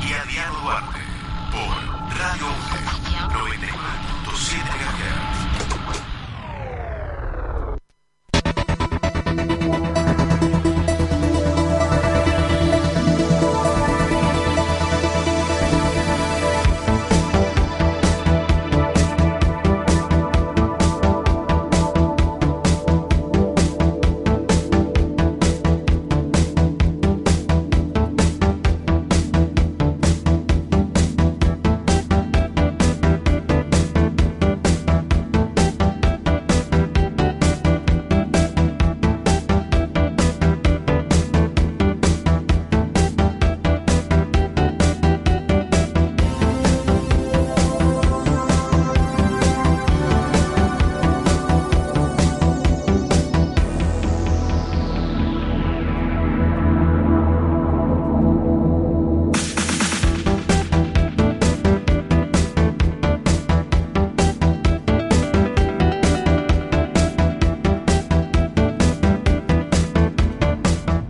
Y Adriano Duarte. Por Radio UNE 99.7 MHz.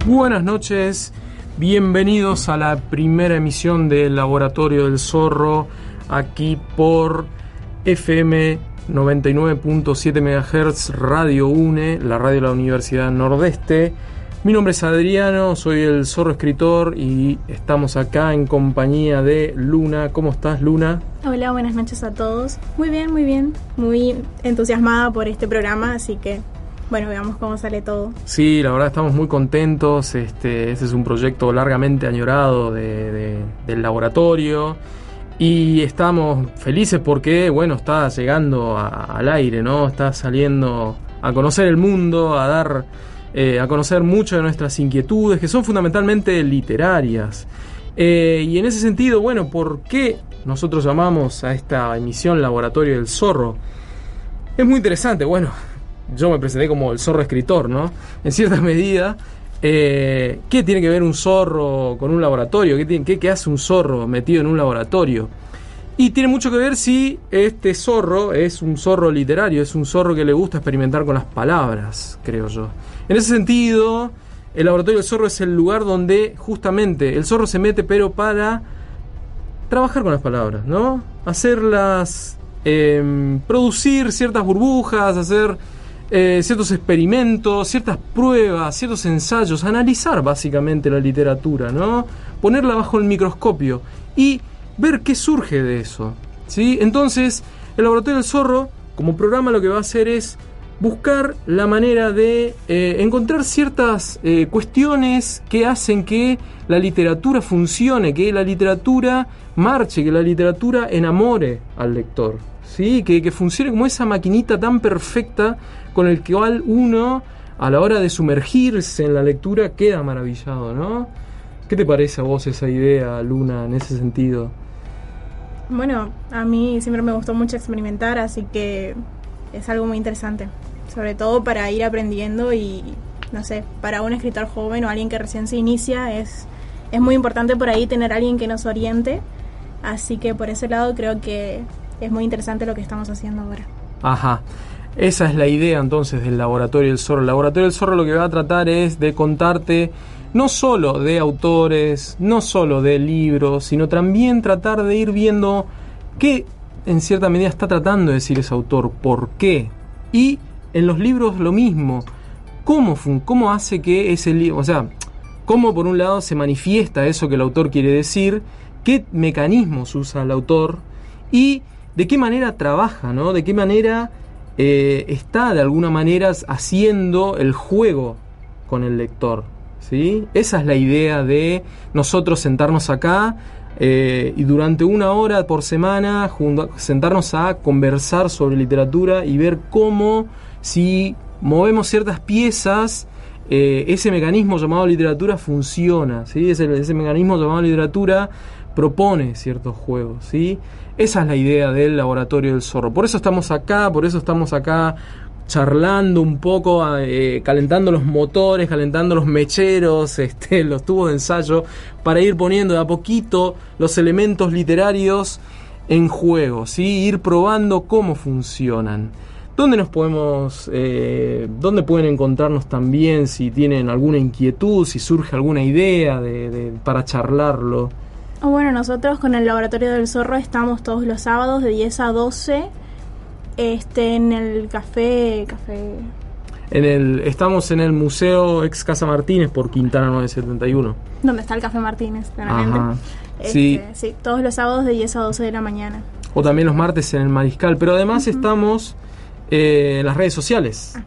Buenas noches, bienvenidos a la primera emisión del Laboratorio del Zorro, aquí por FM 99.7 MHz Radio UNE, la radio de la Universidad Nordeste. Mi nombre es Adriano, soy el Zorro escritor y estamos acá en compañía de Luna. ¿Cómo estás, Luna? Hola, buenas noches a todos. Muy bien, muy bien. Muy entusiasmada por este programa, así que bueno, veamos cómo sale todo. Sí, la verdad estamos muy contentos. Este, este es un proyecto largamente añorado de- de- del laboratorio. Y estamos felices porque, bueno, está llegando al aire, ¿no? Está saliendo a conocer el mundo, a dar, eh, a conocer muchas de nuestras inquietudes, que son fundamentalmente literarias. Eh, y en ese sentido, bueno, ¿por qué nosotros llamamos a esta emisión Laboratorio del Zorro? Es muy interesante, bueno, yo me presenté como el zorro escritor, ¿no? En cierta medida, eh, ¿qué tiene que ver un zorro con un laboratorio? ¿Qué, hace un zorro metido en un laboratorio? Y tiene mucho que ver si este zorro es un zorro literario, es un zorro que le gusta experimentar con las palabras, creo yo. En ese sentido, el laboratorio del zorro es el lugar donde justamente el zorro se mete, pero para trabajar con las palabras, ¿no? Hacerlas, em, producir ciertas burbujas, hacer eh, ciertos experimentos, ciertas pruebas, ciertos ensayos, analizar básicamente la literatura, ¿no? Ponerla bajo el microscopio y ver qué surge de eso, ¿sí? Entonces, el Laboratorio del Zorro, como programa, lo que va a hacer es buscar la manera de eh, encontrar ciertas eh, cuestiones que hacen que la literatura funcione, que la literatura marche, que la literatura enamore al lector, ¿sí? que, que funcione como esa maquinita tan perfecta con el cual uno a la hora de sumergirse en la lectura queda maravillado, ¿no? ¿Qué te parece a vos esa idea, Luna, en ese sentido? Bueno, a mí siempre me gustó mucho experimentar, así que es algo muy interesante. Sobre todo para ir aprendiendo y, no sé, para un escritor joven o alguien que recién se inicia es, es muy importante por ahí tener alguien que nos oriente. Así que por ese lado creo que es muy interesante lo que estamos haciendo ahora. Ajá. Esa es la idea entonces del Laboratorio del Zorro. El Laboratorio del Zorro lo que va a tratar es de contarte no solo de autores, no solo de libros, sino también tratar de ir viendo qué en cierta medida está tratando de decir ese autor, por qué. Y en los libros lo mismo. ¿Cómo, cómo hace que ese libro, o sea, cómo por un lado se manifiesta eso que el autor quiere decir, qué mecanismos usa el autor y de qué manera trabaja, ¿no? De qué manera eh, está de alguna manera haciendo el juego con el lector. ¿sí? Esa es la idea de nosotros sentarnos acá eh, y durante una hora por semana junto- sentarnos a conversar sobre literatura y ver cómo si movemos ciertas piezas eh, ese mecanismo llamado literatura funciona, ¿sí? ese, ese mecanismo llamado literatura propone ciertos juegos, ¿sí? Esa es la idea del laboratorio del zorro. Por eso estamos acá, por eso estamos acá charlando un poco, eh, calentando los motores, calentando los mecheros, este, los tubos de ensayo, para ir poniendo de a poquito los elementos literarios en juego, ¿sí? ir probando cómo funcionan. ¿Dónde nos podemos, eh, dónde pueden encontrarnos también si tienen alguna inquietud, si surge alguna idea de, de- para charlarlo? Oh, Bueno, nosotros con el Laboratorio del Zorro estamos todos los sábados de 10 a 12 este, en el café... café En el, estamos en el Museo Ex Casa Martínez por Quintana 971. donde está el Café Martínez, claramente. Este, Sí. sí, todos los sábados de 10 a 12 de la mañana. O también los martes en el Mariscal. Pero además estamos eh, en las redes sociales. Ah.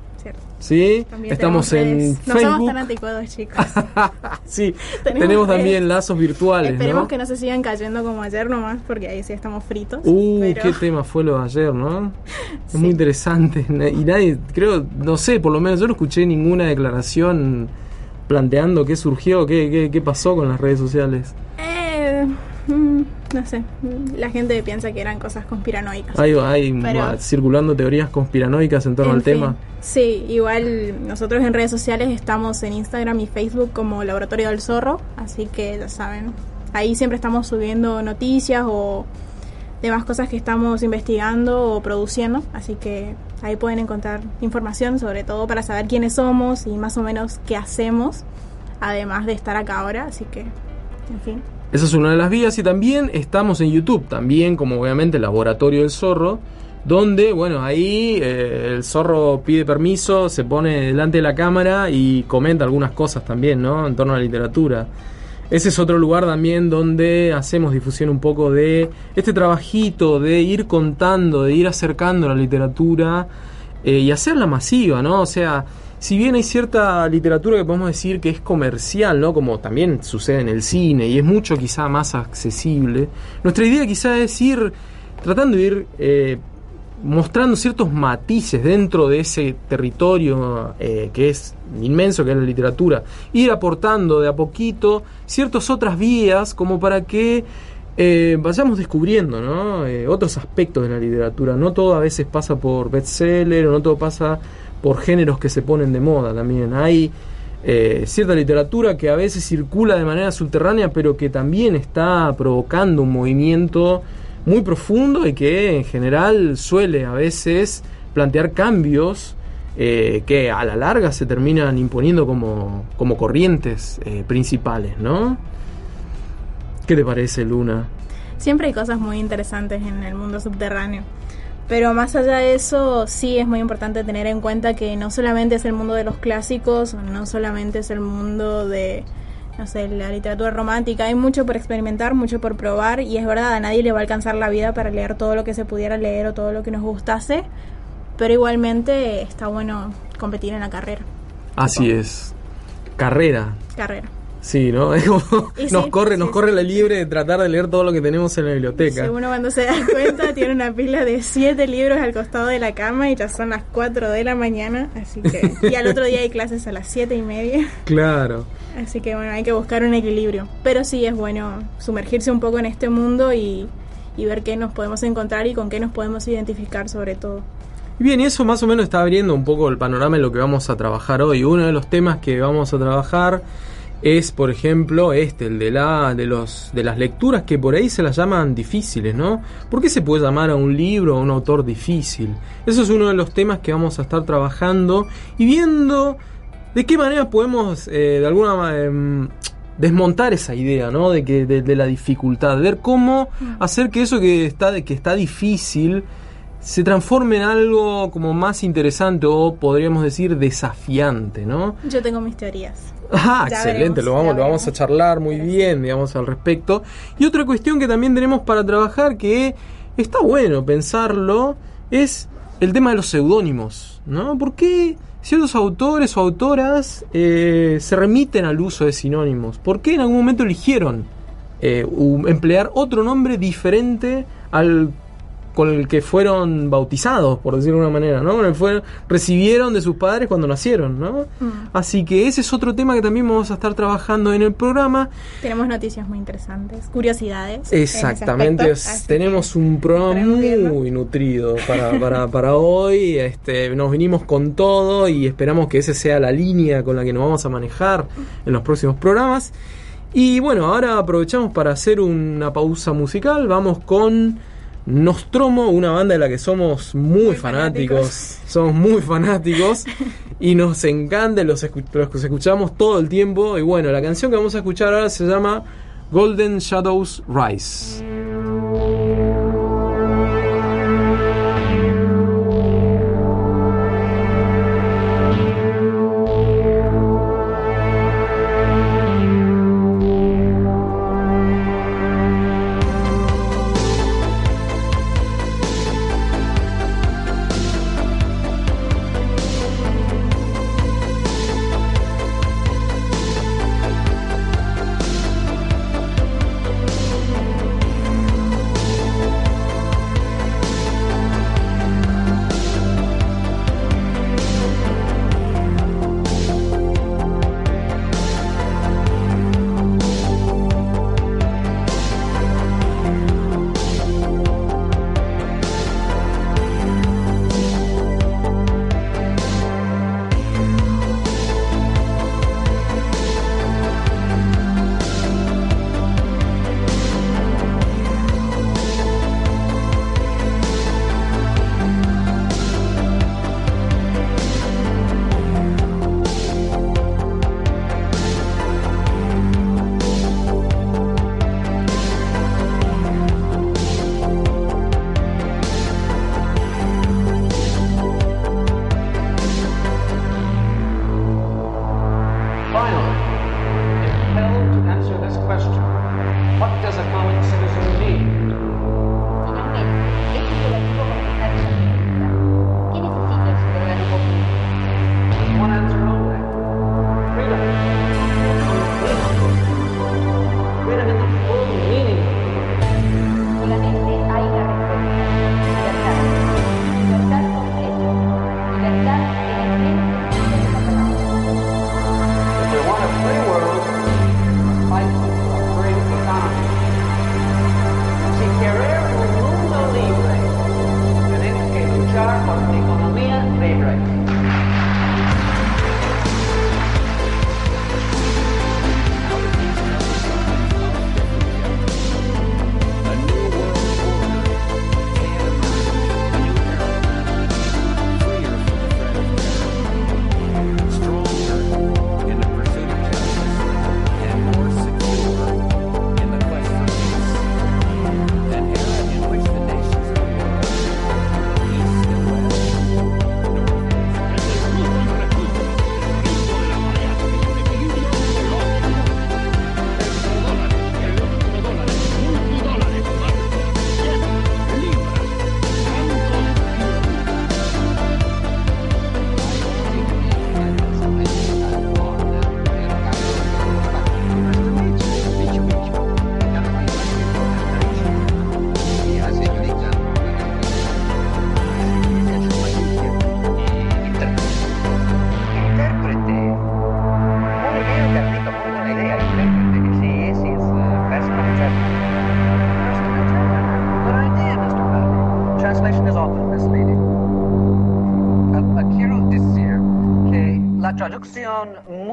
¿Sí? También Estamos en redes. No somos Facebook. tan anticuados, chicos. sí, Tenemos también lazos virtuales. Esperemos ¿no? que no se sigan cayendo como ayer nomás, porque ahí sí estamos fritos. Uh, pero- qué tema fue lo de ayer, ¿no? Es Sí. muy interesante. Y nadie, creo, no sé, por lo menos yo no escuché ninguna declaración planteando qué surgió, qué, qué, qué pasó con las redes sociales. Eh, mm, no sé, la gente piensa que eran cosas conspiranoicas. Hay, hay Pero- circulando teorías conspiranoicas en torno En al fin, tema. Sí, igual nosotros en redes sociales estamos en Instagram y Facebook como Laboratorio del Zorro, así que ya saben, ahí siempre estamos subiendo noticias o demás cosas que estamos investigando o produciendo, así que ahí pueden encontrar información sobre todo para saber quiénes somos y más o menos qué hacemos, además de estar acá ahora, así que, en fin. Esa es una de las vías y también estamos en YouTube, también como obviamente Laboratorio del Zorro, donde, bueno, ahí eh, el zorro pide permiso, se pone delante de la cámara y comenta algunas cosas también, ¿no? En torno a la literatura. Ese es otro lugar también donde hacemos difusión un poco de este trabajito de ir contando, de ir acercando la literatura eh, y hacerla masiva, ¿no? O sea, si bien hay cierta literatura que podemos decir que es comercial, ¿no? Como también sucede en el cine y es mucho quizá más accesible, nuestra idea quizá es ir tratando de ir eh, mostrando ciertos matices dentro de ese territorio eh, que es inmenso, que es la literatura, ir aportando de a poquito ciertas otras vías como para que eh, vayamos descubriendo ¿no? Eh, otros aspectos de la literatura. No todo a veces pasa por bestseller, no todo pasa por géneros que se ponen de moda también. Hay eh, cierta literatura que a veces circula de manera subterránea, pero que también está provocando un movimiento muy profundo y que en general suele a veces plantear cambios eh, que a la larga se terminan imponiendo como, como corrientes eh, principales, ¿no? ¿Qué te parece, Luna? Siempre hay cosas muy interesantes en el mundo subterráneo. Pero más allá de eso, sí es muy importante tener en cuenta que no solamente es el mundo de los clásicos, no solamente es el mundo de, no sé, la literatura romántica. Hay mucho por experimentar, mucho por probar. Y es verdad, a nadie le va a alcanzar la vida para leer todo lo que se pudiera leer o todo lo que nos gustase. Pero igualmente está bueno competir en la carrera. Así es. Carrera. Carrera. Sí, ¿no? Es como nos corre, sí, nos sí, corre la libre de tratar de leer todo lo que tenemos en la biblioteca. Si uno cuando se da cuenta tiene una pila de siete libros al costado de la cama y ya son las 4 de la mañana, así que y al otro día hay clases a las siete y media, Claro. así que bueno, hay que buscar un equilibrio. Pero sí es bueno sumergirse un poco en este mundo y, y ver qué nos podemos encontrar y con qué nos podemos identificar sobre todo. Y Bien, y eso más o menos está abriendo un poco el panorama de lo que vamos a trabajar hoy. Uno de los temas que vamos a trabajar es, por ejemplo, este, el de la de los de las lecturas que por ahí se las llaman difíciles, ¿no? ¿Por qué se puede llamar a un libro o a un autor difícil? Eso es uno de los temas que vamos a estar trabajando y viendo de qué manera podemos eh, de alguna manera desmontar esa idea, ¿no? De que de, de la dificultad, de ver cómo hacer que eso que está que está difícil se transforme en algo como más interesante o podríamos decir desafiante, ¿no? Yo tengo mis teorías. Ah, Ya excelente, veremos, lo vamos, lo vamos a charlar muy bien, digamos, al respecto. Y otra cuestión que también tenemos para trabajar que está bueno pensarlo es el tema de los seudónimos, ¿no? ¿Por qué ciertos autores o autoras eh, se remiten al uso de sinónimos. ¿Por qué en algún momento eligieron eh, emplear otro nombre diferente al con el que fueron bautizados, por decirlo de una manera, ¿no? Con el que fueron- recibieron de sus padres cuando nacieron, ¿no? Mm. Así que ese es otro tema que también vamos a estar trabajando en el programa. Tenemos noticias muy interesantes, curiosidades. Exactamente, aspecto, tenemos un programa muy nutrido para, para, para hoy. Este, nos vinimos con todo y esperamos que esa sea la línea con la que nos vamos a manejar en los próximos programas. Y bueno, ahora aprovechamos para hacer una pausa musical. Vamos con Nostromo, una banda de la que somos muy, Muy fanáticos. fanáticos. Somos muy fanáticos y nos encanta, los, escu- los escuchamos todo el tiempo. Y bueno, la canción que vamos a escuchar ahora se llama Golden Shadows Rise.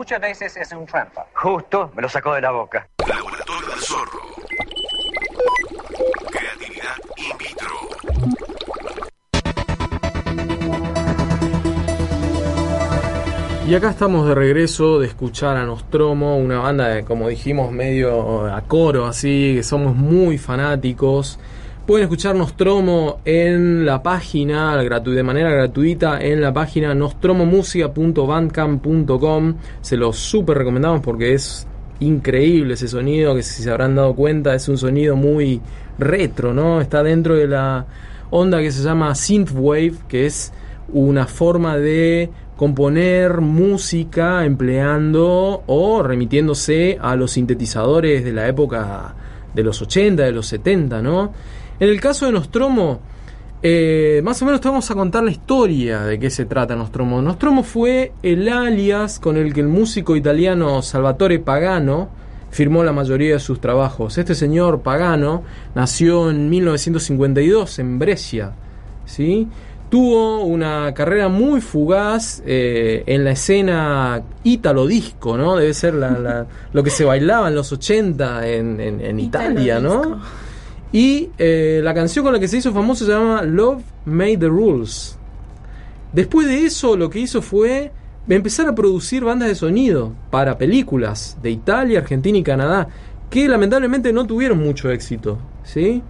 Muchas veces es un trampa. Justo, me lo sacó de la boca. Laboratorio del Zorro. Creatividad in vitro. Y acá estamos de regreso de escuchar a Nostromo, una banda de, como dijimos, medio a coro, así, que somos muy fanáticos. Pueden escuchar Nostromo en la página, de manera gratuita, en la página nostromomusica.bandcamp.com. Se los súper recomendamos porque es increíble ese sonido, que si se habrán dado cuenta es un sonido muy retro, ¿no? Está dentro de la onda que se llama synthwave, que es una forma de componer música empleando o remitiéndose a los sintetizadores de la época de los 80, de los 70, ¿no? En el caso de Nostromo, eh, más o menos te vamos a contar la historia de qué se trata Nostromo. Nostromo fue el alias con el que el músico italiano Salvatore Pagano firmó la mayoría de sus trabajos. Este señor Pagano nació en 1952 en Brescia, ¿sí? Tuvo una carrera muy fugaz eh, en la escena ítalo disco, ¿no? Debe ser la- la- lo que se bailaba en los 80 en, en- en Italia, ¿no? Y eh, la canción con la que se hizo famoso se llama Love Made the Rules. Después de eso, lo que hizo fue empezar a producir bandas de sonido para películas de Italia, Argentina y Canadá, que lamentablemente no tuvieron mucho éxito, ¿sí?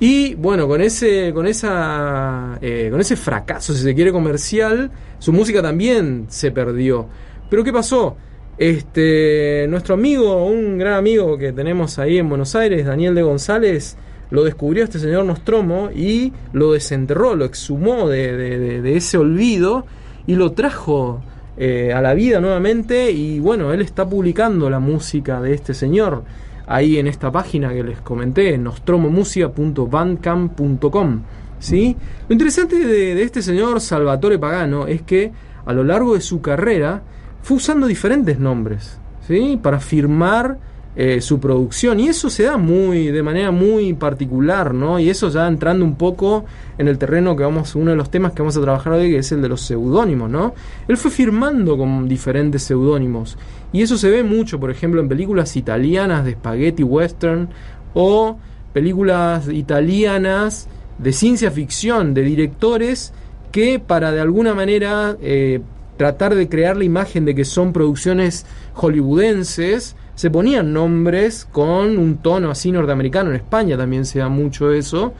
Y bueno, con ese, con esa, eh, con ese fracaso, si se quiere, comercial, su música también se perdió. Pero ¿qué pasó? Este, nuestro amigo, un gran amigo que tenemos ahí en Buenos Aires, Daniel de González, lo descubrió este señor Nostromo y lo desenterró, lo exhumó de, de- ese olvido y lo trajo eh, a la vida nuevamente. Y bueno, él está publicando la música de este señor ahí en esta página que les comenté, nostromomusica.bandcamp.com. ¿sí? Lo interesante de, de este señor Salvatore Pagano es que a lo largo de su carrera fue usando diferentes nombres ¿sí? para firmar eh, su producción. Y eso se da muy de manera muy particular no y eso ya entrando un poco en el terreno que vamos uno de los temas que vamos a trabajar hoy que es el de los seudónimos no él fue firmando con diferentes seudónimos. Y eso se ve mucho por ejemplo en películas italianas de spaghetti western o películas italianas de ciencia ficción de directores que para de alguna manera eh, tratar de crear la imagen de que son producciones hollywoodenses, se ponían nombres con un tono así norteamericano. En España también se da mucho eso.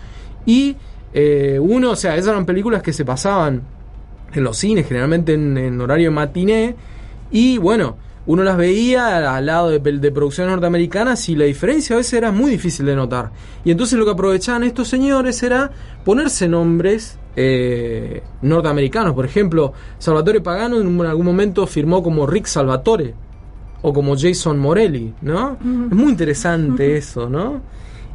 Y eh, uno, o sea, esas eran películas que se pasaban en los cines, generalmente en, en horario matiné. Y bueno, uno las veía al lado de, de producciones norteamericanas y la diferencia a veces era muy difícil de notar. Y entonces lo que aprovechaban estos señores era ponerse nombres eh, norteamericanos. Por ejemplo, Salvatore Pagano en algún momento firmó como Rick Salvatore o como Jason Morelli, ¿no? Es muy interesante eso, ¿no?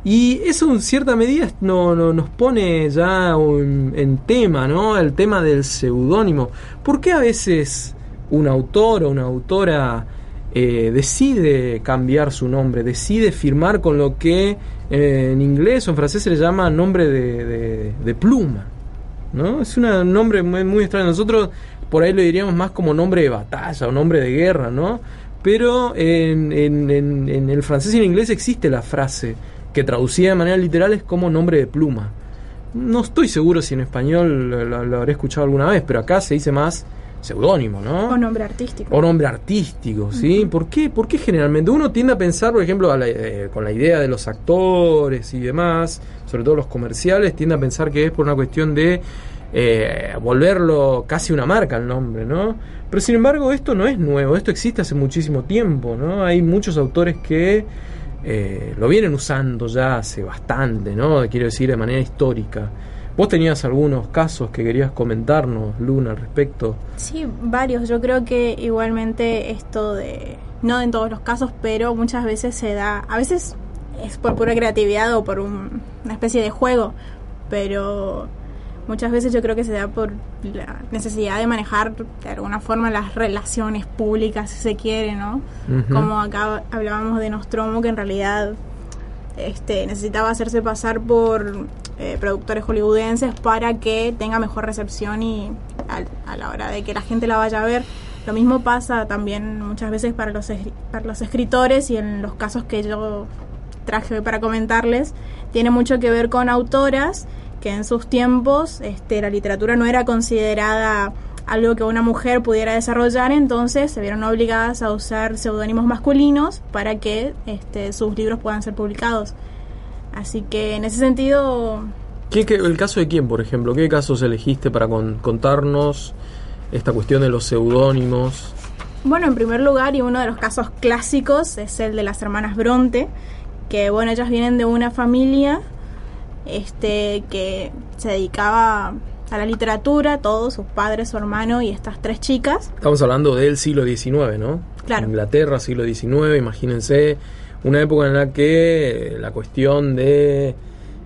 Y eso en cierta medida no, no- nos pone ya en, en tema, ¿no? El tema del seudónimo. ¿Por qué a veces un autor o una autora eh, decide cambiar su nombre, decide firmar con lo que eh, en inglés o en francés se le llama nombre de, de- de pluma? ¿no? Es una- un nombre muy, muy extraño. Nosotros por ahí lo diríamos más como nombre de batalla o nombre de guerra, ¿no? Pero en, en- en- en el francés y en inglés existe la frase que traducida de manera literal es como nombre de pluma. No estoy seguro si en español lo, lo- lo habré escuchado alguna vez, pero acá se dice más seudónimo, ¿no? O nombre artístico. O nombre artístico, ¿sí? ¿Por, qué? ¿Por qué generalmente? Uno tiende a pensar, por ejemplo, a la- eh, con la idea de los actores y demás, sobre todo los comerciales, tiende a pensar que es por una cuestión de eh, volverlo casi una marca el nombre, ¿no? Pero sin embargo, esto no es nuevo, esto existe hace muchísimo tiempo, ¿no? Hay muchos autores que eh, lo vienen usando ya hace bastante, ¿no? Quiero decir, de manera histórica. Vos tenías algunos casos que querías comentarnos, Luna, al respecto. Sí, varios. Yo creo que igualmente esto de, no en todos los casos, pero muchas veces se da, a veces es por pura creatividad o por un- una especie de juego, pero muchas veces yo creo que se da por la necesidad de manejar de alguna forma las relaciones públicas, si se quiere, ¿no? Como acá hablábamos de Nostromo, que en realidad este, necesitaba hacerse pasar por eh, productores hollywoodenses para que tenga mejor recepción y al- a, la hora de que la gente la vaya a ver. Lo mismo pasa también muchas veces para los, para los escritores y en los casos que yo traje hoy para comentarles, tiene mucho que ver con autoras que en sus tiempos este, la literatura no era considerada algo que una mujer pudiera desarrollar, entonces se vieron obligadas a usar seudónimos masculinos para que este, sus libros puedan ser publicados. Así que en ese sentido, ¿Qué, qué- el caso de quién, por ejemplo? ¿Qué casos elegiste para con- contarnos esta cuestión de los seudónimos? bueno, en primer lugar, y uno de los casos clásicos es el de las hermanas Bronte, que bueno, ellas vienen de una familia este que se dedicaba a la literatura, todos, sus padres, su hermano y estas tres chicas. Estamos hablando del siglo XIX, ¿no? Claro. Inglaterra, siglo XIX, imagínense, una época en la que la cuestión de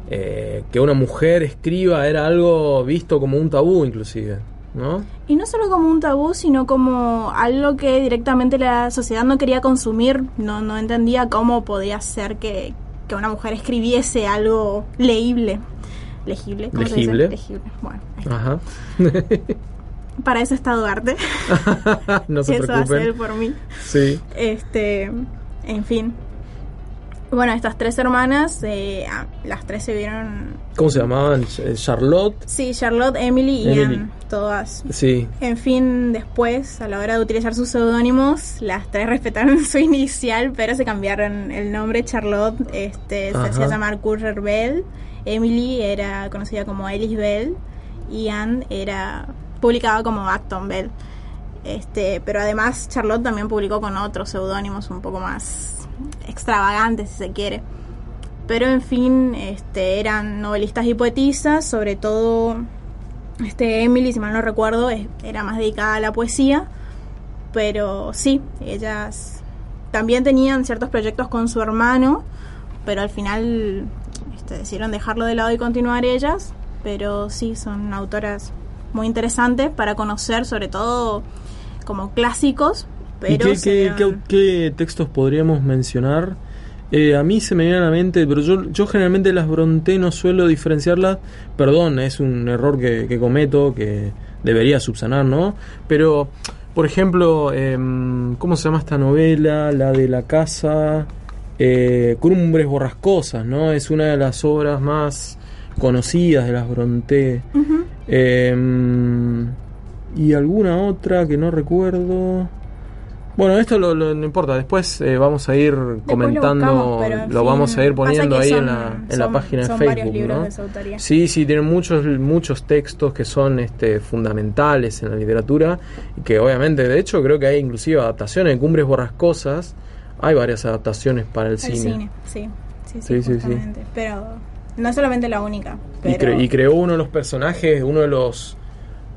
eh, que una mujer escriba era algo visto como un tabú inclusive, ¿no? Y no solo como un tabú, sino como algo que directamente la sociedad no quería consumir, no, no entendía cómo podía ser que, que una mujer escribiese algo leíble. Legible, ¿cómo se dice? Legible. Legible. Bueno. Ajá. para eso está Duarte. no se eso hace él preocupen. por mí. Sí. Este, en fin. Bueno, estas tres hermanas, eh, ah, las tres se vieron. ¿Cómo se llamaban? Eh, Charlotte. Sí, Charlotte, Emily y Emily. Anne, todas. Sí. En fin, después, a la hora de utilizar sus seudónimos, las tres respetaron su inicial, pero se cambiaron el nombre. Charlotte este, se Ajá. hacía llamar Currer Bell, Emily era conocida como Ellis Bell y Anne era publicada como Acton Bell. Este, pero además Charlotte también publicó con otros seudónimos un poco más extravagantes, si se quiere. Pero en fin, este, eran novelistas y poetisas, sobre todo este Emily, si mal no recuerdo, era más dedicada a la poesía, pero sí, ellas también tenían ciertos proyectos con su hermano, pero al final este, decidieron dejarlo de lado y continuar ellas, pero sí, son autoras muy interesantes para conocer, sobre todo como clásicos, ¿Y qué, se qué- dieron- qué- qué textos podríamos mencionar? Eh, a mí se me viene a la mente, pero yo, yo generalmente las Bronte no suelo diferenciarlas. Perdón, es un error que, que cometo, que debería subsanar, ¿no? Pero, por ejemplo, em, ¿cómo se llama esta novela? La de la casa. Eh, Cumbres borrascosas, ¿no? Es una de las obras más conocidas de las Bronte. Ujú. Em, y alguna otra que no recuerdo. Bueno, esto lo, lo- no importa, después eh, vamos a ir Después comentando, lo buscamos, en vamos a ir poniendo ahí en la, en la página de Facebook. libros ¿no? de su autoría. Sí, sí, tienen muchos, muchos textos que son este, fundamentales en la literatura y que obviamente, de hecho, creo que hay inclusive adaptaciones de Cumbres Borrascosas. Hay varias adaptaciones para el El cine. cine, sí. Sí, sí, Sí, sí, sí. justamente. Pero no solamente la única. Y, Pero cre- y creó uno de los personajes, uno de los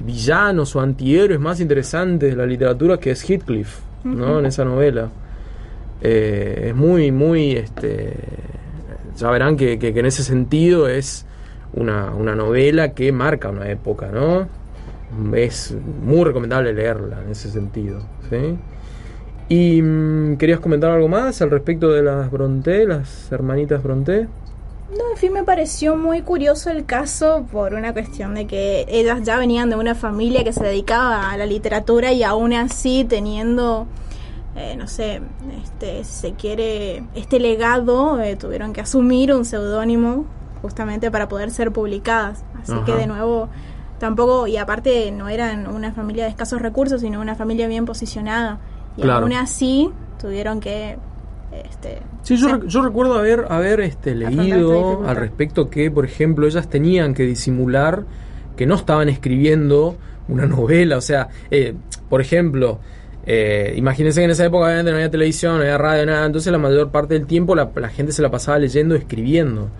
villanos o antihéroes más interesantes de la literatura, que es Heathcliff, ¿no? En esa novela. Eh, es muy, muy, este, ya verán que, que- que en ese sentido es una, una novela que marca una época, ¿no? Es muy recomendable leerla en ese sentido, ¿sí? Y mm, querías comentar algo más al respecto de las Bronte, las hermanitas Bronte. No, en fin, me pareció muy curioso el caso por una cuestión de que ellas ya venían de una familia que se dedicaba a la literatura y aún así teniendo, eh, no sé, este, si se quiere, este legado, eh, tuvieron que asumir un seudónimo justamente para poder ser publicadas. Así Ajá. que de nuevo, tampoco, y aparte no eran una familia de escasos recursos, sino una familia bien posicionada. Y Claro. aún así tuvieron que... Este, Sí, yo, rec- yo recuerdo haber, haber este, leído al respecto que, por ejemplo, ellas tenían que disimular que no estaban escribiendo una novela. O sea, eh, por ejemplo, eh, imagínense que en esa época obviamente no había televisión, no había radio, nada. Entonces la mayor parte del tiempo la, la gente se la pasaba leyendo, escribiendo.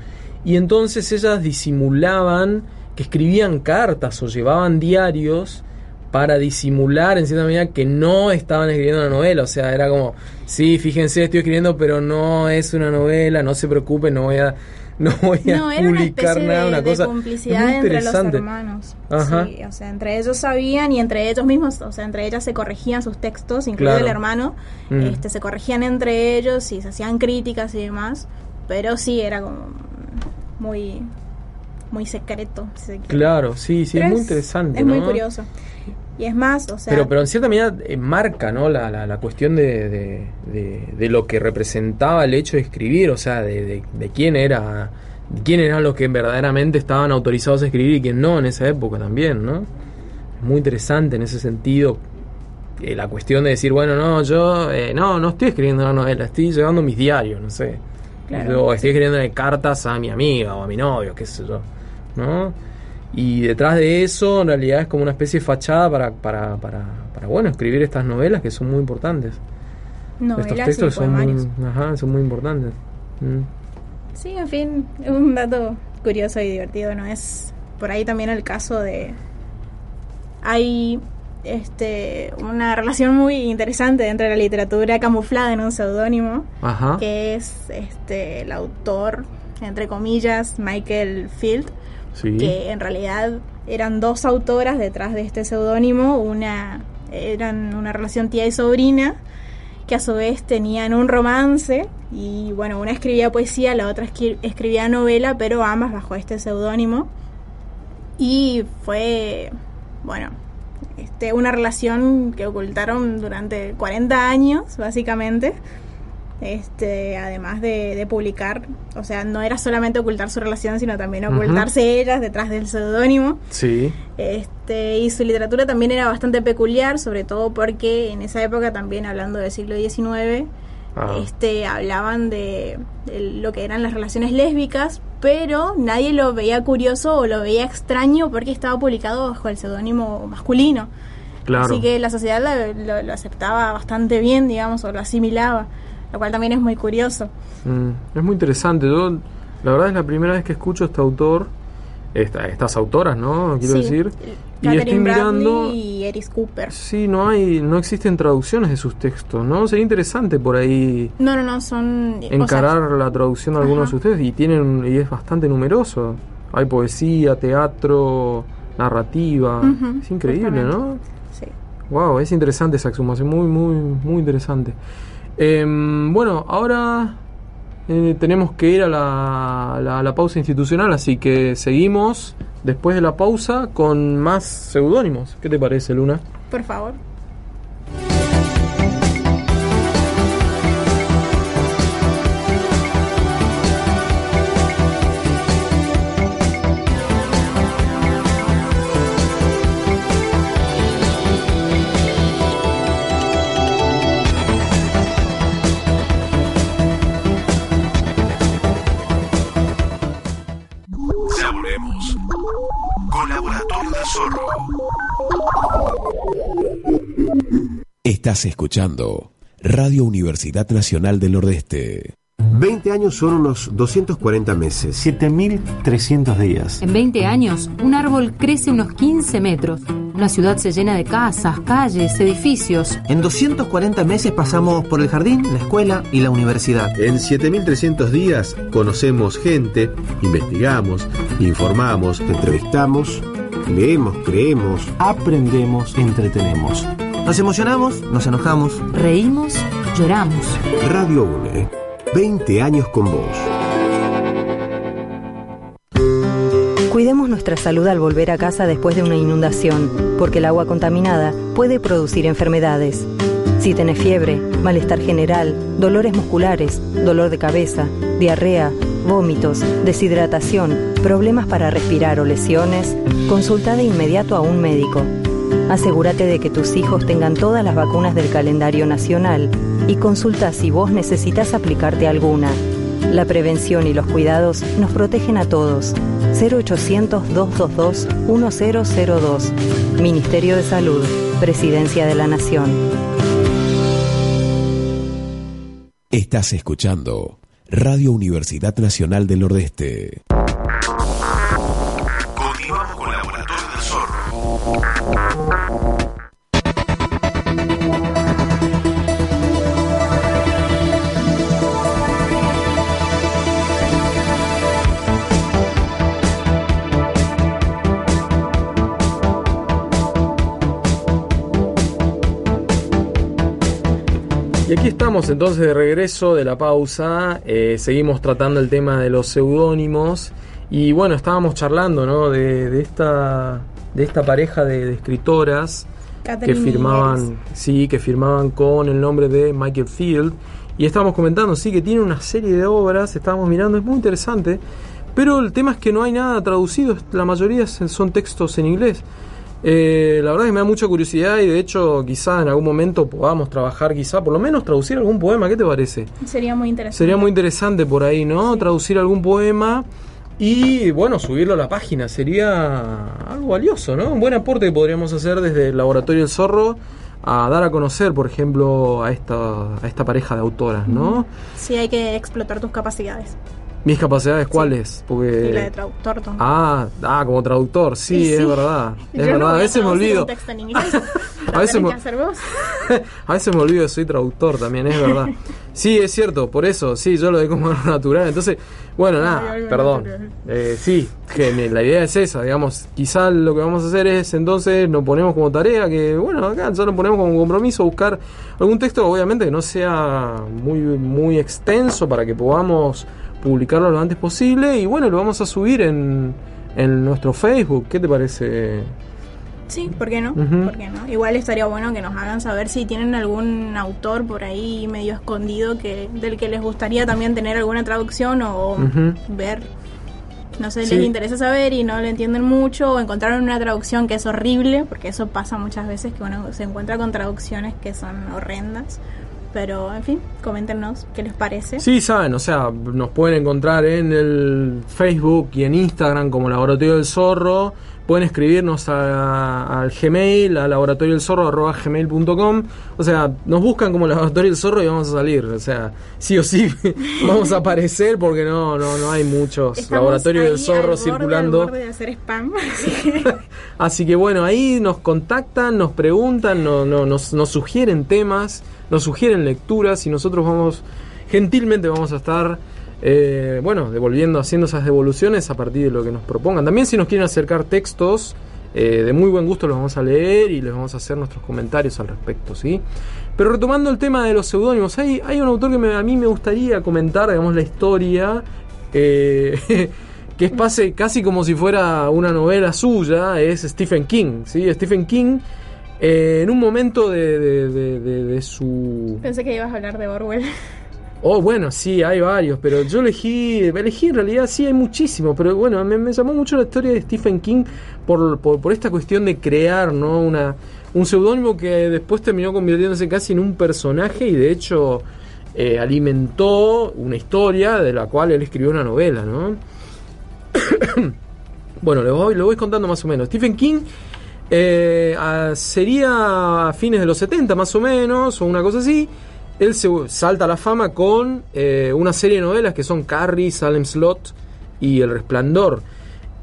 Y entonces ellas disimulaban que escribían cartas o llevaban diarios para disimular en cierta medida que no estaban escribiendo una novela. O sea, era como, sí, fíjense, estoy escribiendo, pero no es una novela, no se preocupen, no voy a, no voy a No, era una publicar nada, de, una de cosa complicidad muy entre los hermanos. Ajá. Sí, o sea, entre ellos sabían y entre ellos mismos, o sea, entre ellas se corregían sus textos, incluido Claro. el hermano, Mm. este, se corregían entre ellos y se hacían críticas y demás, pero sí era como muy muy secreto. si. Claro, sí, sí, Pero es muy interesante. Es muy curioso. Y es más, o sea, Pero, pero en cierta medida eh, marca ¿no? la, la, la cuestión de, de, de- de lo que representaba el hecho de escribir, o sea, de, quién era de quién eran los que verdaderamente estaban autorizados a escribir y quién no en esa época también, ¿no? Muy interesante en ese sentido eh, la cuestión de decir, bueno, no, yo eh, no, no estoy escribiendo una novela, estoy llevando mis diarios, no sé. Claro. O estoy escribiendo cartas a mi amiga o a mi novio, qué sé yo, ¿no? Y detrás de eso, en realidad, es como una especie de fachada para, para, para, para bueno, escribir estas novelas que son muy importantes. novelas Estos textos son muy, ajá, son muy importantes. Mm. Sí, en fin, es un dato curioso y divertido, no es por ahí también el caso de... Hay este, una relación muy interesante dentro de la literatura camuflada en un seudónimo, que es este, el autor, entre comillas, Michael Field, Que en realidad eran dos autoras detrás de este seudónimo, una eran una relación tía y sobrina, que a su vez tenían un romance y bueno, una escribía poesía, la otra escribía novela, pero ambas bajo este seudónimo. Y fue, bueno, este, una relación que ocultaron durante 40 años, básicamente. Este, además de, de publicar, o sea, no era solamente ocultar su relación, sino también ocultarse ellas detrás del seudónimo. Sí. Este, y su literatura también era bastante peculiar, sobre todo porque en esa época también hablando del siglo XIX, Ah. este, hablaban de, de lo que eran las relaciones lésbicas, pero nadie lo veía curioso o lo veía extraño porque estaba publicado bajo el seudónimo masculino. Claro. Así que la sociedad lo, lo- lo aceptaba bastante bien, digamos, o lo asimilaba, lo cual también es muy curioso. Mm, es muy interesante. Yo, la verdad, es la primera vez que escucho a este autor, esta- estas autoras, ¿no? Quiero Sí, decir. Y estoy mirando. y Eris Cooper. Sí, no hay, no existen traducciones de sus textos, ¿no? Sería interesante por ahí No, no, no, son... o sea, encarar la traducción de algunos de ustedes y tienen y es bastante numeroso. Hay poesía, teatro, narrativa. Es increíble, ¿no? Sí. Wow, es interesante esa exhumación, muy, muy, muy interesante. Em, bueno, ahora eh, tenemos que ir a la, la- la pausa institucional, así que seguimos después de la pausa con más seudónimos. ¿Qué te parece, Luna? Por favor. Estás escuchando Radio Universidad Nacional del Nordeste. 20 años son unos 240 meses. 7.300 días. En 20 años, un árbol crece unos 15 metros. Una ciudad se llena de casas, calles, edificios. En 240 meses pasamos por el jardín, la escuela y la universidad. En 7300 días conocemos gente, investigamos, informamos, entrevistamos, leemos, creemos. Aprendemos, entretenemos. Nos emocionamos, nos enojamos. Reímos, lloramos. Radio UNE. 20 años con vos. Cuidemos nuestra salud al volver a casa después de una inundación, porque el agua contaminada puede producir enfermedades. Si tenés fiebre, malestar general, dolores musculares, dolor de cabeza, diarrea, vómitos, deshidratación, problemas para respirar o lesiones, consulta de inmediato a un médico. Asegúrate de que tus hijos tengan todas las vacunas del calendario nacional y consulta si vos necesitas aplicarte alguna. La prevención y los cuidados nos protegen a todos. 0800-222-1002. Ministerio de Salud, Presidencia de la Nación. Estás escuchando Radio Universidad Nacional del Nordeste. Estamos entonces de regreso de la pausa. eh, seguimos tratando el tema de los seudónimos. Y bueno, estábamos charlando ¿no? de, de esta, de esta pareja de, de escritoras que Catherine firmaban, sí, que firmaban con el nombre de Michael Field. Y estábamos comentando, sí, que tiene una serie de obras, estábamos mirando, es muy interesante. Pero el tema es que no hay nada traducido, la mayoría son textos en inglés. Eh, la verdad es que me da mucha curiosidad y de hecho quizá en algún momento podamos trabajar, quizá por lo menos traducir algún poema, ¿qué te parece? Sería muy interesante. Sería muy interesante por ahí, ¿no? Traducir algún poema y bueno, subirlo a la página. Sería algo valioso, ¿no? Un buen aporte que podríamos hacer desde el Laboratorio del Zorro a dar a conocer, por ejemplo, a esta, a esta pareja de autoras, ¿no? Sí, hay que explotar tus capacidades. ¿Mis capacidades cuáles? Porque... Y la de traductor también. Ah, ah, como traductor, sí, es verdad. Es yo no verdad, a voy veces me olvido. en inglés. A veces me- que hacer vos. A veces me olvido que soy traductor también, es verdad. Sí, es cierto, por eso, sí, yo lo de como natural. Entonces, bueno, nada, perdón. Eh, sí, que la idea es esa, digamos. Quizá lo que vamos a hacer es entonces nos ponemos como tarea, que bueno, acá ya nos ponemos como compromiso buscar algún texto, obviamente que no sea muy, muy extenso para que podamos publicarlo lo antes posible. Y bueno, lo vamos a subir en, en nuestro Facebook. ¿Qué te parece? Sí, ¿por qué no? Ujú. ¿Por qué no? Igual estaría bueno que nos hagan saber si tienen algún autor por ahí medio escondido que del que les gustaría también tener alguna traducción o ver. No sé, Sí. les interesa saber y no le entienden mucho o encontraron una traducción que es horrible, porque eso pasa muchas veces que uno se encuentra con traducciones que son horrendas. Pero, en fin, coméntenos qué les parece. Sí, saben, o sea, nos pueden encontrar en el Facebook y en Instagram como Laboratorio del Zorro. Pueden escribirnos al Gmail, a laboratoriolzorro.gmail.com. O sea, nos buscan como Laboratorio del Zorro y vamos a salir. O sea, sí o sí vamos a aparecer porque no, no, no hay muchos Estamos Laboratorios del ahí al Zorro borde, circulando. Al borde de hacer spam. así que- Así que bueno, ahí nos contactan, nos preguntan, no, no, nos, nos sugieren temas, nos sugieren lecturas y nosotros vamos, gentilmente vamos a estar, eh, bueno, devolviendo, haciendo esas devoluciones a partir de lo que nos propongan. También si nos quieren acercar textos eh, de muy buen gusto los vamos a leer y les vamos a hacer nuestros comentarios al respecto, ¿sí? Pero retomando el tema de los seudónimos, hay, hay un autor que me- a mí me gustaría comentar, digamos, la historia. eh, que pase casi como si fuera una novela suya, es Stephen King, ¿sí? Stephen King, eh, en un momento de, de- de- su... Pensé que ibas a hablar de Orwell. Oh, bueno, sí, hay varios, pero yo elegí, elegí en realidad, sí, hay muchísimos, pero bueno, me, me llamó mucho la historia de Stephen King por, por, por esta cuestión de crear, ¿no? Una, un seudónimo que después terminó convirtiéndose casi en un personaje y de hecho eh, alimentó una historia de la cual él escribió una novela, ¿no? bueno, voy, lo voy contando más o menos. Stephen King eh, sería a fines de los 70 más o menos, o una cosa así. Él se salta a la fama con eh, una serie de novelas que son Carrie, Salem Slot y El Resplandor.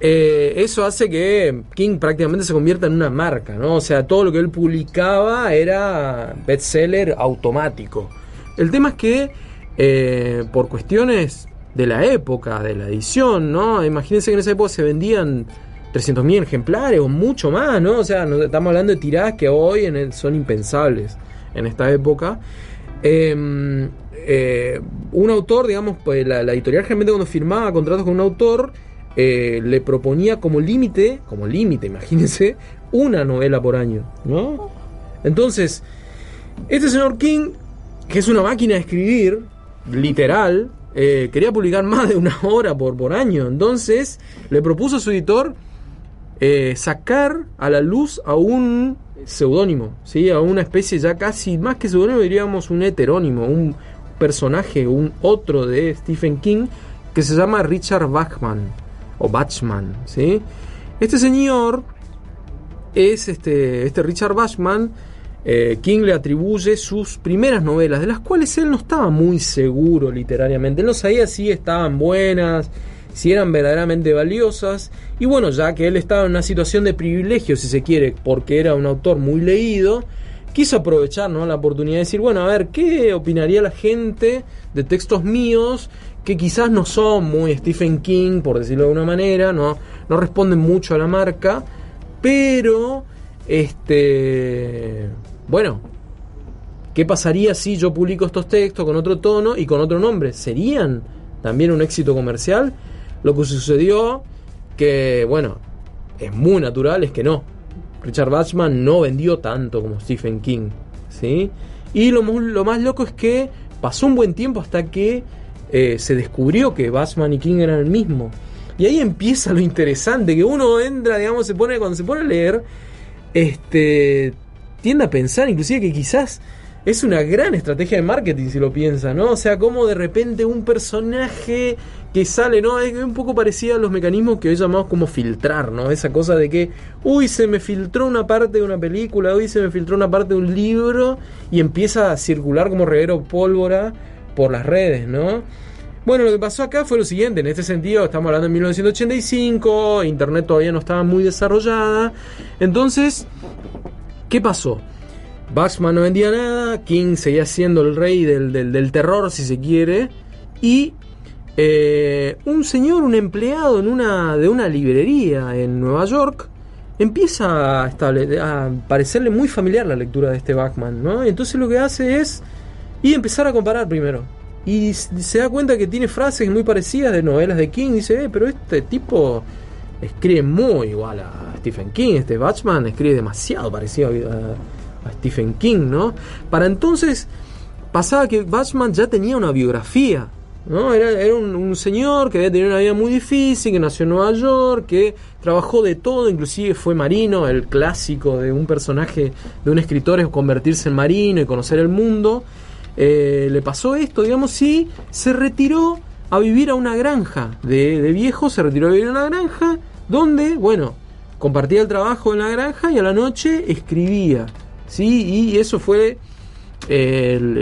Eh, eso hace que King prácticamente se convierta en una marca, ¿no? O sea, todo lo que él publicaba era bestseller automático. El tema es que por cuestiones de la época, de la edición, ¿no? Imagínense que en esa época se vendían 300.000 ejemplares o mucho más, ¿no? O sea, estamos hablando de tiradas que hoy son impensables en esta época. Eh, eh, un autor, digamos, pues la, la editorial generalmente cuando firmaba contratos con un autor, eh, le proponía como límite, como límite, imagínense, una novela por año, ¿no? Entonces, este señor King, que es una máquina de escribir, literal, eh, quería publicar más de una hora por, por año. Entonces, le propuso a su editor eh, sacar a la luz a un seudónimo, ¿sí? a una especie ya casi más que seudónimo, diríamos un heterónimo, un personaje, un otro de Stephen King que se llama Richard Bachman o Bachman. ¿sí? Este señor es este, este Richard Bachman. eh, King le atribuye sus primeras novelas, de las cuales él no estaba muy seguro literariamente. No sabía si estaban buenas, si eran verdaderamente valiosas. Y bueno, ya que él estaba en una situación de privilegio, si se quiere, porque era un autor muy leído, quiso aprovechar ¿no? la oportunidad de decir, bueno, a ver, ¿qué opinaría la gente de textos míos que quizás no son muy Stephen King, por decirlo de alguna manera, no, no responden mucho a la marca, pero, este, bueno, ¿qué pasaría si yo publico estos textos con otro tono y con otro nombre? ¿Serían también un éxito comercial? Lo que sucedió, que, bueno, es muy natural, es que no. Richard Bachman no vendió tanto como Stephen King, ¿sí? Y lo, lo más loco es que pasó un buen tiempo hasta que eh, se descubrió que Bachman y King eran el mismo. Y ahí empieza lo interesante, que uno entra, digamos, se pone, cuando se pone a leer, este, tiende a pensar inclusive que quizás es una gran estrategia de marketing si lo piensa, ¿no? O sea, como de repente un personaje que sale, ¿no? Es un poco parecido a los mecanismos que hoy llamamos como filtrar, ¿no? Esa cosa de que, uy, se me filtró una parte de una película, uy, se me filtró una parte de un libro y empieza a circular como reguero pólvora por las redes, ¿no? Bueno, lo que pasó acá fue lo siguiente, en este sentido, estamos hablando de 1985, Internet todavía no estaba muy desarrollada, entonces, ¿qué pasó? Baxman no vendía nada, King seguía siendo el rey del, del- terror, si se quiere, y eh, un señor, un empleado en una, de una librería en Nueva York, empieza a, a parecerle muy familiar la lectura de este Bachman, ¿no? Entonces lo que hace es y empezar a comparar primero. Y se da cuenta que tiene frases muy parecidas de novelas de King. Dice, eh, pero este tipo escribe muy igual a Stephen King. Este Batchman escribe demasiado parecido a, a Stephen King, ¿no? Para entonces pasaba que Batchman ya tenía una biografía. ¿no? Era, un señor que había tenido una vida muy difícil, que nació en Nueva York, que trabajó de todo, inclusive fue marino, el clásico de un personaje, de un escritor es convertirse en marino y conocer el mundo. Eh, le pasó esto, digamos, y se retiró a vivir a una granja de, de viejo, se retiró a vivir a una granja donde, bueno, compartía el trabajo en la granja y a la noche escribía, ¿sí? Y eso fue el,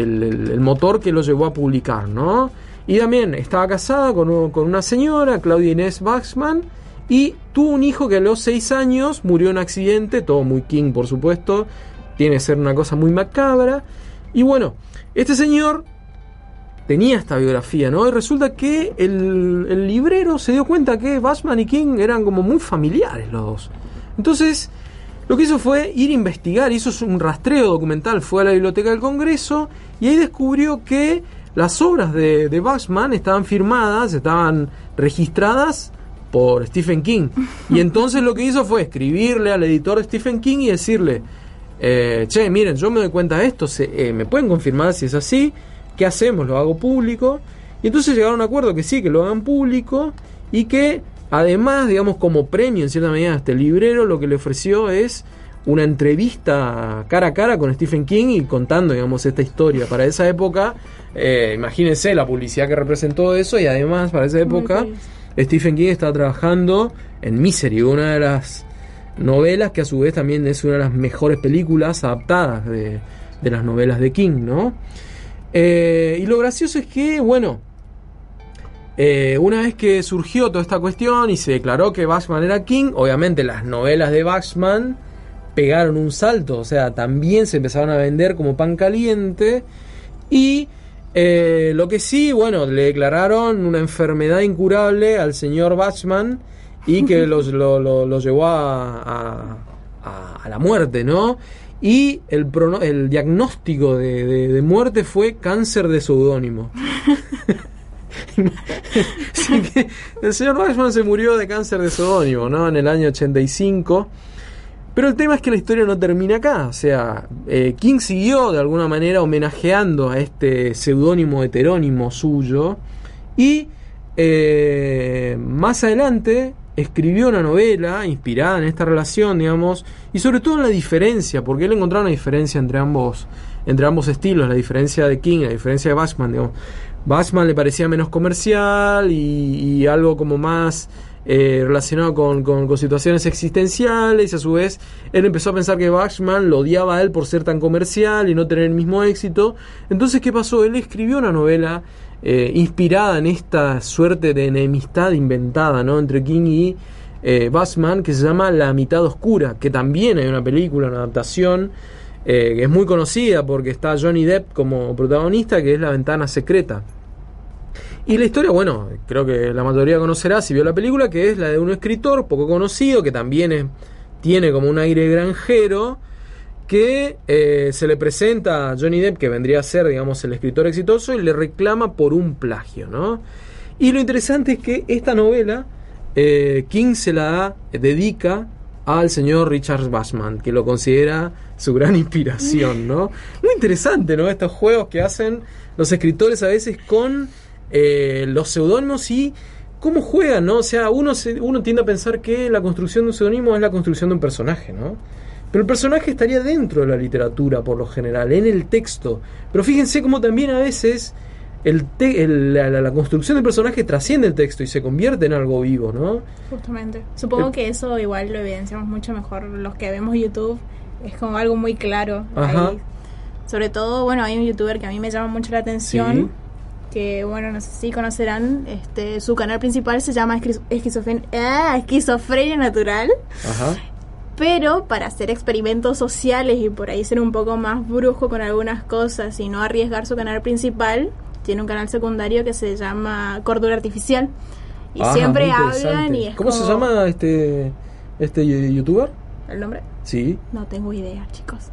el- motor que lo llevó a publicar, ¿no? Y también estaba casada con, con una señora, Claudia Inés Baxman, y tuvo un hijo que a los 6 años murió en un accidente, todo muy King por supuesto, tiene que ser una cosa muy macabra. Y bueno, este señor tenía esta biografía, ¿no? Y resulta que el, el librero se dio cuenta que Batman y King eran como muy familiares los dos. Entonces, lo que hizo fue ir a investigar, hizo un rastreo documental, fue a la biblioteca del Congreso y ahí descubrió que las obras de, de Batman estaban firmadas, estaban registradas por Stephen King. Y entonces lo que hizo fue escribirle al editor de Stephen King y decirle, eh, che, miren, yo me doy cuenta de esto, se- eh, me pueden confirmar si es así, ¿qué hacemos? ¿Lo hago público? Y entonces llegaron a un acuerdo que sí, que lo hagan público y que además, digamos, como premio en cierta medida este librero, lo que le ofreció es una entrevista cara a cara con Stephen King y contando, digamos, esta historia. Para esa época, eh, imagínense la publicidad que representó eso y además para esa época Stephen King estaba trabajando en Misery, una de las novelas que a su vez también es una de las mejores películas adaptadas de, de las novelas de King, ¿no? Eh, y lo gracioso es que, bueno, eh, una vez que surgió toda esta cuestión y se declaró que Baxman era King, obviamente las novelas de Baxman pegaron un salto, o sea, también se empezaron a vender como pan caliente y eh, lo que sí, bueno, le declararon una enfermedad incurable al señor Baxman y que los- lo, lo- lo llevó a, a- a- a la muerte, ¿no? Y el, prono- el diagnóstico de, de- de muerte fue cáncer de seudónimo. El señor Baxman se murió de cáncer de seudónimo, ¿no? En el año 85. Pero el tema es que la historia no termina acá. O sea, eh, King siguió de alguna manera homenajeando a este seudónimo heterónimo suyo. Y eh, más adelante escribió una novela inspirada en esta relación, digamos, y sobre todo en la diferencia, porque él encontraba una diferencia entre ambos, entre ambos estilos, la diferencia de King, la diferencia de Bachman, digamos. Bachman le parecía menos comercial y, y algo como más eh, relacionado con, con- situaciones existenciales a su vez él empezó a pensar que Bachman lo odiaba a él por ser tan comercial y no tener el mismo éxito. Entonces, ¿qué pasó? Él escribió una novela eh, inspirada en esta suerte de enemistad inventada ¿no? entre King y eh, Bassman que se llama La mitad oscura, que también hay una película, una adaptación eh, que es muy conocida porque está Johnny Depp como protagonista, que es La ventana secreta. Y la historia, bueno, creo que la mayoría conocerá si vio la película, que es la de un escritor poco conocido, que también tiene como un aire granjero, que eh, se le presenta a Johnny Depp, que vendría a ser, digamos, el escritor exitoso, y le reclama por un plagio, ¿no? Y lo interesante es que esta novela, eh, King se la dedica al señor Richard Bachman, que lo considera su gran inspiración, ¿no? Muy interesante, ¿no? Estos juegos que hacen los escritores a veces con eh, los seudónimos y cómo juegan, ¿no? O sea, uno, se- uno tiende a pensar que la construcción de un seudónimo es la construcción de un personaje, ¿no? Pero el personaje estaría dentro de la literatura por lo general, en el texto. Pero fíjense cómo también a veces el te- el- la, la- construcción del personaje trasciende el texto y se convierte en algo vivo, ¿no? Justamente. Supongo Eh, que eso igual lo evidenciamos mucho mejor los que vemos YouTube. Es como algo muy claro. Ajá. ahí. Sobre todo, bueno, hay un youtuber que a mí me llama mucho la atención. que bueno, no sé si conocerán, este, su canal principal se llama Esquiz- Esquizofen- ah, Esquizofrenia Natural. Ajá. Pero para hacer experimentos sociales y por ahí ser un poco más brujo con algunas cosas y no arriesgar su canal principal, tiene un canal secundario que se llama Cordura Artificial. Y Ajá, siempre hablan y es ¿Cómo se llama este este youtuber? ¿El nombre? Sí. No tengo idea, chicos.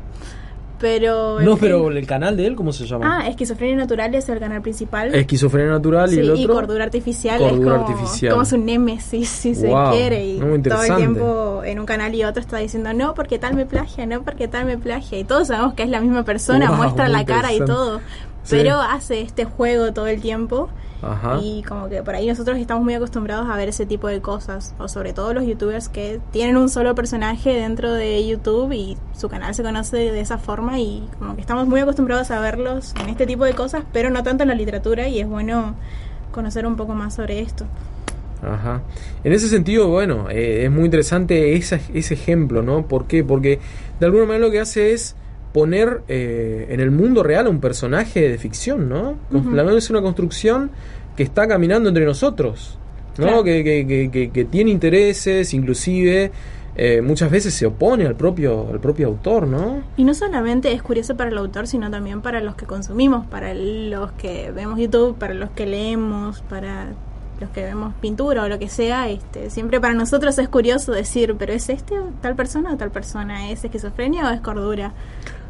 Pero... No, pero el canal de él, ¿cómo se llama? Ah, Esquizofrenia Natural es el canal principal. Esquizofrenia natural y el otro. y cordura artificial Cordura es como, artificial. como su némesis, si Wow, se quiere. Y todo el tiempo en un canal y otro está diciendo, no, porque tal me plagia, no, porque tal me plagia. Y todos sabemos que es la misma persona, Wow, muestra la cara y todo. Sí. Pero hace este juego todo el tiempo. Ajá. Y como que por ahí nosotros estamos muy acostumbrados a ver ese tipo de cosas. O sobre todo los youtubers que tienen un solo personaje dentro de YouTube y su canal se conoce de esa forma. Y como que estamos muy acostumbrados a verlos en este tipo de cosas, pero no tanto en la literatura. Y es bueno conocer un poco más sobre esto. Ajá. En ese sentido, bueno, eh, es muy interesante esa- ese ejemplo, ¿no? ¿Por qué? Porque de alguna manera lo que hace es poner eh, en el mundo real a un personaje de ficción, ¿no? Ujú. La es una construcción que está caminando entre nosotros, ¿no? Claro. Que, que- que- que- que tiene intereses, inclusive eh, muchas veces se opone al propio, al propio autor, ¿no? Y no solamente es curioso para el autor, sino también para los que consumimos, para los que vemos YouTube, para los que leemos, para los que vemos pintura o lo que sea. Este, siempre para nosotros es curioso decir, pero ¿es este tal persona o tal persona? ¿Es esquizofrenia o es cordura?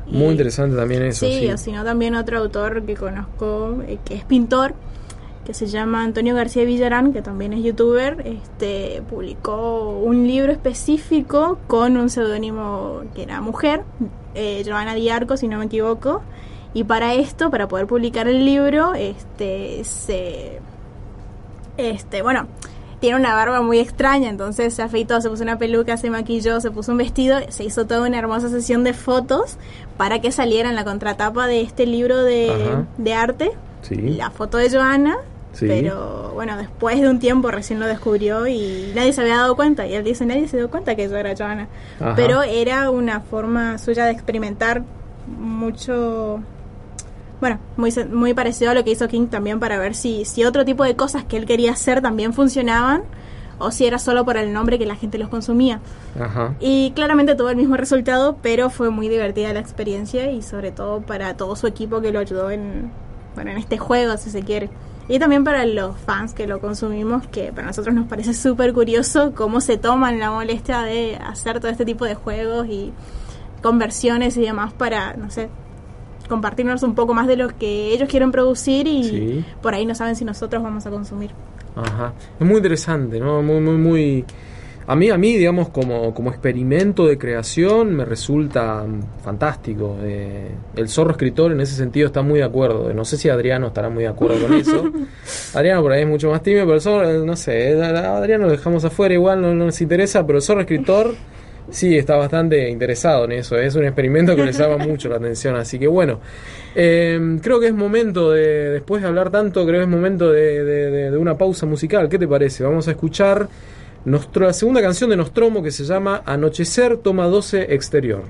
Muy interesante también eso, sí, sí. o si no también otro autor que conozco, eh, que es pintor, que se llama Antonio García Villarán, que también es youtuber, este publicó un libro específico con un seudónimo que era mujer, eh, Giovanna Diarco, si no me equivoco, y para esto, para poder publicar el libro, este se este, bueno, tiene una barba muy extraña, entonces se afeitó, se puso una peluca, se maquilló, se puso un vestido, se hizo toda una hermosa sesión de fotos para que saliera en la contratapa de este libro de, arte Sí. la foto de Joana, Sí. pero bueno, después de un tiempo recién lo descubrió y nadie se había dado cuenta, y él dice, nadie se dio cuenta que yo era Joana, Ajá. pero era una forma suya de experimentar mucho bueno, muy, muy parecido a lo que hizo King también para ver si, si otro tipo de cosas que él quería hacer también funcionaban o si era solo por el nombre que la gente los consumía. Ajá. Y claramente tuvo el mismo resultado, pero fue muy divertida la experiencia y sobre todo para todo su equipo que lo ayudó en, bueno, en este juego, si se quiere. Y también para los fans que lo consumimos, que para nosotros nos parece súper curioso cómo se toman la molestia de hacer todo este tipo de juegos y conversiones y demás para, no sé, compartirnos un poco más de lo que ellos quieren producir y Sí. por ahí no saben si nosotros vamos a consumir. Ajá. Es muy interesante, ¿no? Muy, muy, muy. A mí, a mí, digamos, como, como experimento de creación, me resulta fantástico. Eh, el zorro escritor en ese sentido está muy de acuerdo. No sé si Adriano estará muy de acuerdo con eso. Adriano por ahí es mucho más tímido, pero el zorro, eh, no sé, a- a Adriano lo dejamos afuera, igual no, no nos interesa, pero el zorro escritor sí está bastante interesado en eso. Es un experimento que le llama mucho la atención. Así que bueno, eh, creo que es momento de, después de hablar tanto, creo que es momento de, de- una pausa musical. ¿Qué te parece? Vamos a escuchar Nostro- la segunda canción de Nostromo que se llama Anochecer, toma 12 exterior.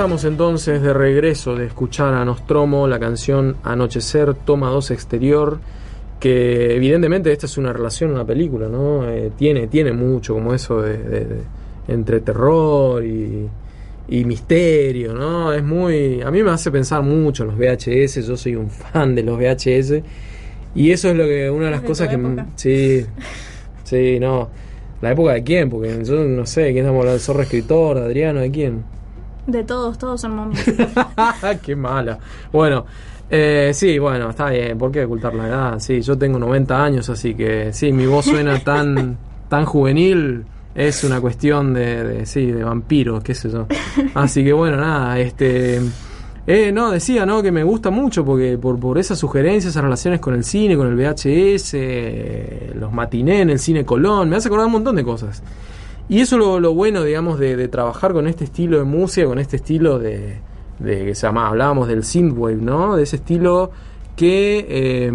Estamos entonces de regreso de escuchar a Nostromo la canción Anochecer, toma 2 exterior, que evidentemente esta es una relación, una película, ¿no? Eh, tiene, tiene mucho como eso de, de- de- entre terror y, y misterio, ¿no? Es muy... A mí me hace pensar mucho en los VHS, yo soy un fan de los VHS y eso es lo que una de las De cosas que... época. Sí, sí, no. ¿La época de quién? Porque yo no sé, ¿quién estamos hablando? ¿El zorro escritor, Adriano, de quién? De todos, todos son momias. Qué mala. Bueno, eh, sí, bueno, está bien. ¿Por qué ocultar la edad? Sí, yo tengo 90 años, así que sí, mi voz suena tan, tan juvenil. Es una cuestión de, de, sí, de vampiros, qué sé yo. Así que bueno, nada, este... Eh, no, decía, ¿no? Que me gusta mucho porque por, por esas sugerencias, esas relaciones con el cine, con el VHS, eh, los matinés en el cine Colón, me hace acordar un montón de cosas. Y eso es lo, lo bueno, digamos, de, de trabajar con este estilo de música, con este estilo de, de que se llama, hablábamos del synthwave, ¿no? De ese estilo que eh,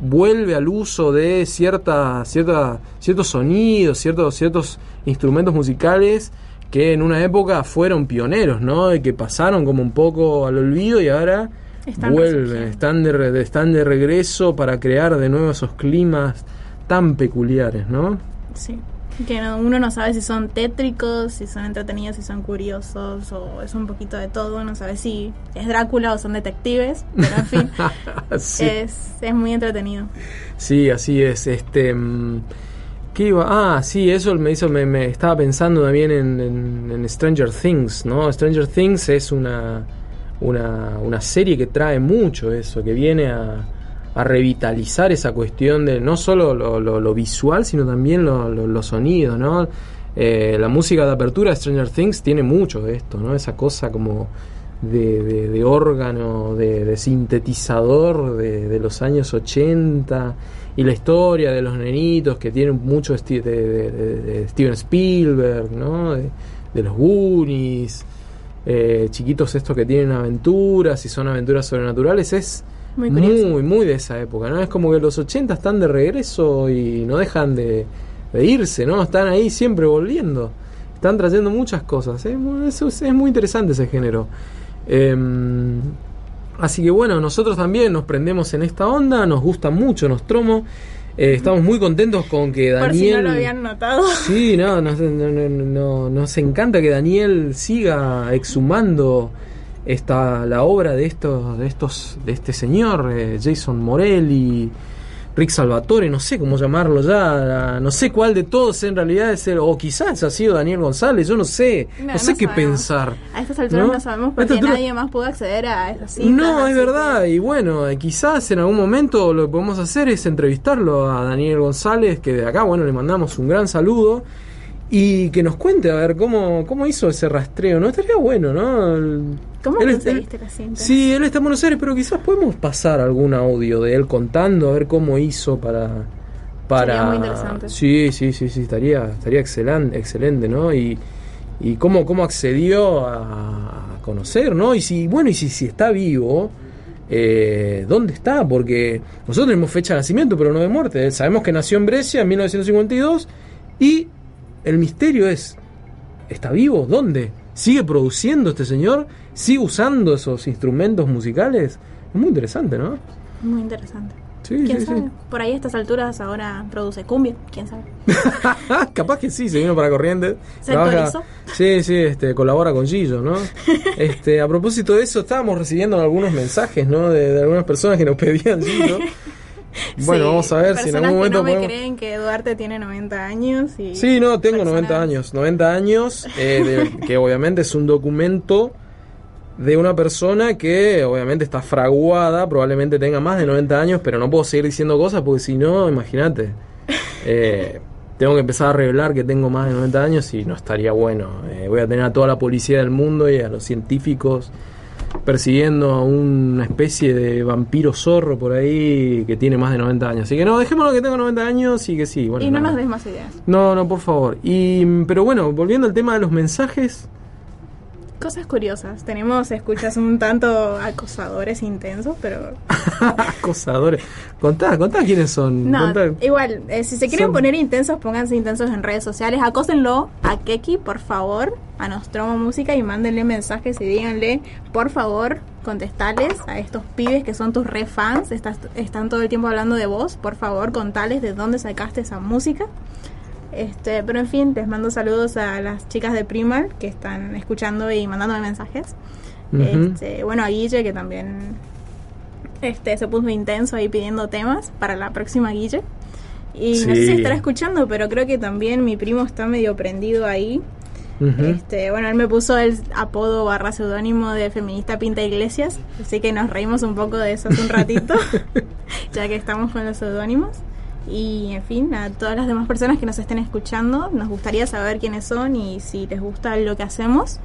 vuelve al uso de cierta, cierta, ciertos sonidos, ciertos, ciertos instrumentos musicales que en una época fueron pioneros, ¿no? Y que pasaron como un poco al olvido y ahora Están vuelven, están de, están de regreso para crear de nuevo esos climas tan peculiares, ¿no? Sí. Que no- uno no sabe si son tétricos, si son entretenidos, si son curiosos, o es un poquito de todo. No sabe si es Drácula o son detectives, pero en fin, Sí. es, es muy entretenido. Sí, así es. Este, mm, ¿qué iba? Ah, sí, eso me hizo, me, me estaba pensando también en, en- en Stranger Things, ¿no? Stranger Things es una, una, una serie que trae mucho eso, que viene a, a revitalizar esa cuestión de no solo lo, lo- lo visual, sino también lo- lo- los sonidos, ¿no? Eh, la música de apertura de Stranger Things tiene mucho de esto, ¿no? Esa cosa como de, de- de órgano, de, sintetizador de, los años 80 y la historia de los nenitos que tienen mucho de, Steven Spielberg, ¿no? De, de los Goonies, eh, chiquitos estos que tienen aventuras y son aventuras sobrenaturales, es Muy muy, de esa época, ¿no? Es como que los 80 están de regreso y no dejan de, de irse, ¿no? Están ahí siempre volviendo. Están trayendo muchas cosas. ¿eh? Es, es muy interesante ese género. Em, así que bueno, nosotros también nos prendemos en esta onda, nos gusta mucho Nostromo. Eh, estamos muy contentos con que Daniel. Por si no lo habían notado. Sí, no, nos, no- no- no- nos encanta que Daniel siga exhumando esta la obra de estos de estos de este señor eh, Jason Morelli, Rick Salvatore, no sé cómo llamarlo ya, no sé cuál de todos en realidad es el, o quizás ha sido Daniel González, yo no sé, no, No, sé no qué sabemos. pensar. A estas alturas ¿No? sabemos porque altura- nadie más pudo acceder a esas citas. No, es verdad, y bueno, eh, quizás en algún momento lo que podemos hacer es entrevistarlo a Daniel González, que de acá, bueno, le mandamos un gran saludo, y que nos cuente a ver cómo, cómo hizo ese rastreo, ¿no? Estaría bueno, ¿no? ¿Cómo él conseguiste la cinta? Sí, él está en Buenos Aires, pero quizás podemos pasar algún audio de él contando, a ver cómo hizo para... para Sería muy interesante. Sí, sí, sí, sí, estaría, estaría excelente, excelente, ¿no? Y, y cómo, cómo accedió a, a conocer, ¿no? Y si, bueno, y si, si está vivo, eh, ¿dónde está? Porque nosotros tenemos fecha de nacimiento, pero no de muerte. Sabemos que nació en Brescia en 1952 y el misterio es, ¿está vivo? ¿Dónde? ¿Sigue produciendo este señor? ¿Sigue usando esos instrumentos musicales? Es muy interesante, ¿no? Muy interesante. Sí, ¿Quién sí, sabe? sí. Por ahí a estas alturas ahora produce cumbia, quién sabe. Capaz que sí, se vino para Corrientes. ¿Se Trabaja-? Sí, sí, este, colabora con Gillo, ¿no? Este, a propósito de eso, estábamos recibiendo algunos mensajes, ¿no? De, de algunas personas que nos pedían Gillo. Bueno, Sí, vamos a ver si en personas algún momento que no me podemos... creen que Duarte tiene 90 años y... Sí, no, tengo 90 años. 90 años, eh, de- que obviamente es un documento de una persona que obviamente está fraguada, probablemente tenga más de 90 años, pero no puedo seguir diciendo cosas porque si no, imagínate. Eh, tengo que empezar a revelar que tengo más de 90 años y no estaría bueno. Eh, voy a tener a toda la policía del mundo y a los científicos persiguiendo a una especie de vampiro zorro por ahí que tiene más de 90 años. Así que no, dejémoslo que tengo 90 años y que sí. Bueno, y no nada. nos des más ideas. No, no, por favor. Y, pero bueno, volviendo al tema de los mensajes. Cosas curiosas. Tenemos escuchas un tanto acosadores intensos, pero... Acosadores. Contá, contá quiénes son. No, Contá. igual, eh, si se quieren Son- poner intensos, pónganse intensos en redes sociales. Acósenlo a Keki, por favor, a Nostromo Música y mándenle mensajes y díganle, por favor, contestales a estos pibes que son tus re fans, estás- están todo el tiempo hablando de vos. Por favor, contales de dónde sacaste esa música. Este, pero en fin, les mando saludos a las chicas de Primal que están escuchando y mandándome mensajes. Ujú. Este, bueno, a Guille que también este, se puso intenso ahí pidiendo temas para la próxima Guille. Y no sé Sí. si estará escuchando, pero creo que también mi primo está medio prendido ahí. Ujú. Este, bueno, él me puso el apodo barra seudónimo de feminista Pinta Iglesias, así que nos reímos un poco de eso hace un ratito, ya que estamos con los seudónimos. Y en fin, a todas las demás personas que nos estén escuchando, nos gustaría saber quiénes son y si les gusta lo que hacemos.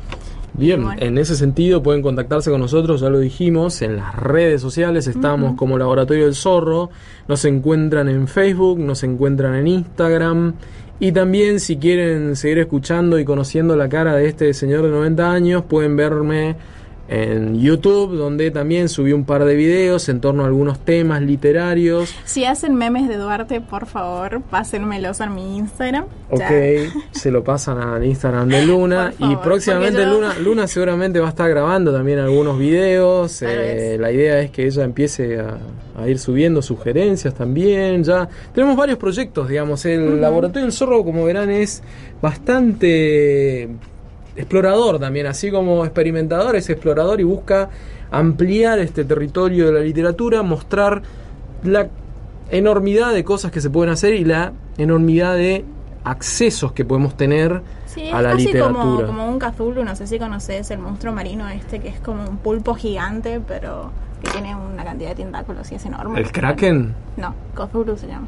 Bien, Bueno. en ese sentido pueden contactarse con nosotros, ya lo dijimos, en las redes sociales estamos como Laboratorio del Zorro, nos encuentran en Facebook, nos encuentran en Instagram y también si quieren seguir escuchando y conociendo la cara de este señor de 90 años, pueden verme en YouTube, donde también subí un par de videos en torno a algunos temas literarios. Si hacen memes de Duarte, por favor, pásenmelos a mi Instagram. Ya. Ok, se lo pasan al Instagram de Luna favor, y próximamente yo- Luna, Luna seguramente va a estar grabando también algunos videos. Eh, la idea es que ella empiece a, a ir subiendo sugerencias también. Ya tenemos varios proyectos, digamos. El laboratorio del zorro, como verán, es bastante explorador también, así como experimentador es explorador y busca ampliar este territorio de la literatura, mostrar la enormidad de cosas que se pueden hacer y la enormidad de accesos que podemos tener Sí, es a la casi literatura. como, como un Cthulhu, no sé si conoces el monstruo marino este, que es como un pulpo gigante, pero que tiene una cantidad de tentáculos y es enorme. ¿El Kraken? No, Cthulhu se llama.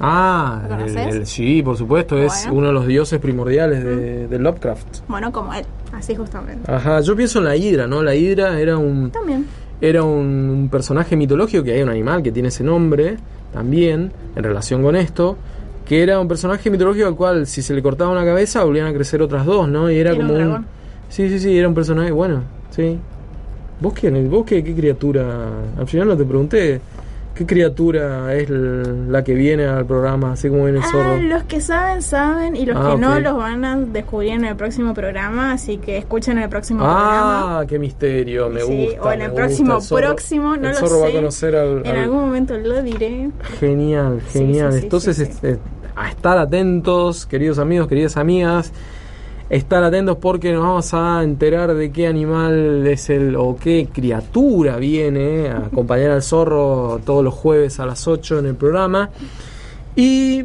Ah, ¿Lo el- conoces? el- sí, por supuesto, es uno de los dioses primordiales de, de Lovecraft. Bueno, como él, así justamente. Ajá, yo pienso en la hidra, ¿no? La hidra era un, También. era un, un personaje mitológico, que hay un animal que tiene ese nombre también, en relación con esto, que era un personaje mitológico al cual si se le cortaba una cabeza volvían a crecer otras dos, ¿no? Y era como un... dragón. Sí, sí, sí, era un personaje, bueno, sí. ¿Vos quién? ¿Vos qué, qué criatura? Al final no te pregunté. ¿Qué criatura es la que viene al programa, así como viene el Ah, zorro? los que saben, saben, y los Ah, que no los van a descubrir en el próximo programa, así que escuchen el próximo programa. Ah, qué misterio, me Sí, gusta. o en el próximo El zorro- próximo, no el lo zorro va a conocer al, En al- algún momento lo diré. Genial, genial. sí, sí, Entonces, este, a estar atentos, queridos amigos, queridas amigas. Estar atentos porque nos vamos a enterar de qué animal es el o qué criatura viene a acompañar al zorro todos los jueves a las 8 en el programa. Y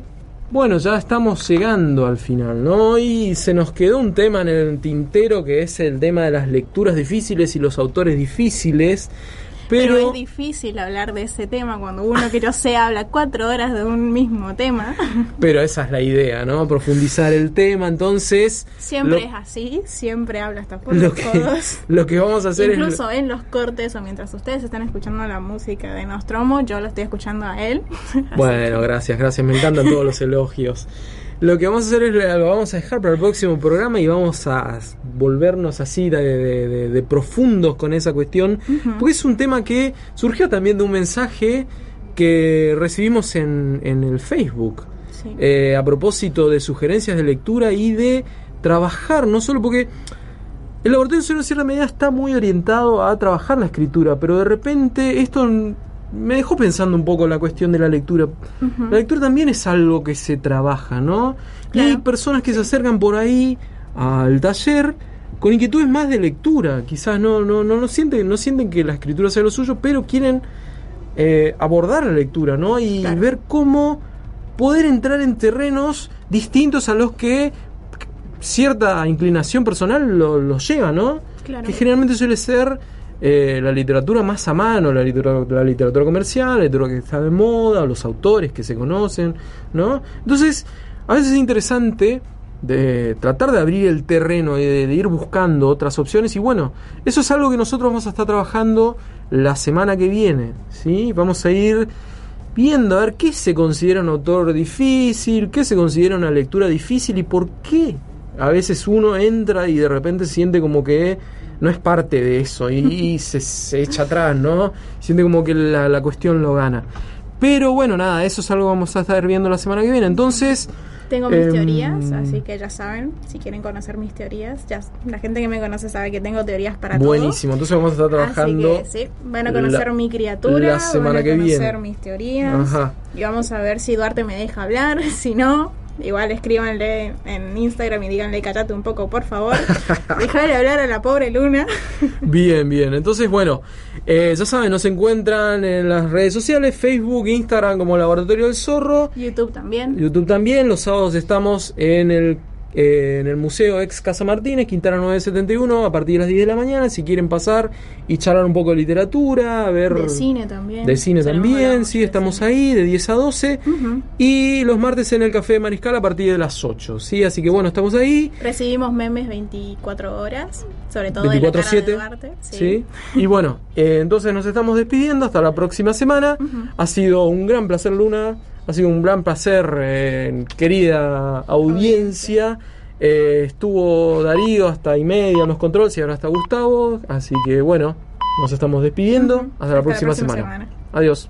bueno, ya estamos llegando al final, ¿no? Y se nos quedó un tema en el tintero que es el tema de las lecturas difíciles y los autores difíciles. Pero, Pero, es difícil hablar de ese tema cuando uno que yo sé habla cuatro horas de un mismo tema. pero esa es la idea, ¿no? Profundizar el tema. Entonces, Siempre lo- es así, siempre habla hasta por lo los que, codos. lo que vamos a hacer Incluso es. en los cortes o mientras ustedes están escuchando la música de Nostromo, yo lo estoy escuchando a él. Bueno, gracias, gracias. Me encantan todos los elogios. Lo que vamos a hacer es lo vamos a dejar para el próximo programa y vamos a volvernos así de, de- de- de profundos con esa cuestión. Porque es un tema que surgió también de un mensaje que recibimos en, en el Facebook. Sí. eh, a propósito de sugerencias de lectura y de trabajar, no solo porque el laboratorio en cierta medida está muy orientado a trabajar la escritura, pero de repente esto me dejó pensando un poco la cuestión de la lectura. La lectura también es algo que se trabaja, ¿no? Y hay personas que se acercan por ahí al taller con inquietudes más de lectura. Quizás no, no, no, no sienten, no sienten que la escritura sea lo suyo, pero quieren eh, abordar la lectura, ¿no? Y ver cómo poder entrar en terrenos distintos a los que cierta inclinación personal lo- los lleva, ¿no? Claro. Que generalmente suele ser eh, la literatura más a mano, la literatura, la literatura comercial, la literatura que está de moda, los autores que se conocen, ¿no? Entonces, a veces es interesante de tratar de abrir el terreno y de, de ir buscando otras opciones y bueno, eso es algo que nosotros vamos a estar trabajando la semana que viene, ¿sí? Vamos a ir viendo a ver qué se considera un autor difícil, qué se considera una lectura difícil y por qué a veces uno entra y de repente siente como que no es parte de eso y, y se, se echa atrás, ¿no? Siente como que la, la cuestión lo gana. Pero bueno, nada, eso es algo que vamos a estar viendo la semana que viene. Entonces, Tengo mis em, teorías, así que ya saben, si quieren conocer mis teorías, ya la gente que me conoce sabe que tengo teorías para todo. buenísimo. Entonces vamos a estar trabajando. Así que sí, van a conocer la- mi criatura, la semana van a que conocer viene. mis teorías. Ajá. Y vamos a ver si Duarte me deja hablar, si no, igual escríbanle en Instagram y díganle callate un poco, por favor. Dejale hablar a la pobre Luna. Bien, bien. Entonces, bueno, eh, ya saben, nos encuentran en las redes sociales, Facebook, Instagram como Laboratorio del Zorro. YouTube también. YouTube también. Los sábados estamos en el, eh, en el Museo Ex Casa Martínez, Quintana 971, a partir de las 10 de la mañana. Si quieren pasar y charlar un poco de literatura, a ver. De cine también. De cine también, sí, estamos ahí de 10 a 12. Ujú. Y los martes en el Café de Mariscal a partir de las 8, ¿sí? Así que bueno, estamos ahí. Recibimos memes 24 horas, sobre todo de la cara de 24-7. Duarte. Sí. Y bueno, eh, entonces nos estamos despidiendo hasta la próxima semana. Ha sido un gran placer, Luna. Ha sido un gran placer, eh, querida audiencia. Eh, estuvo Darío hasta y media en los controles y ahora está Gustavo. Así que bueno, nos estamos despidiendo. Hasta, la próxima, semana. Adiós.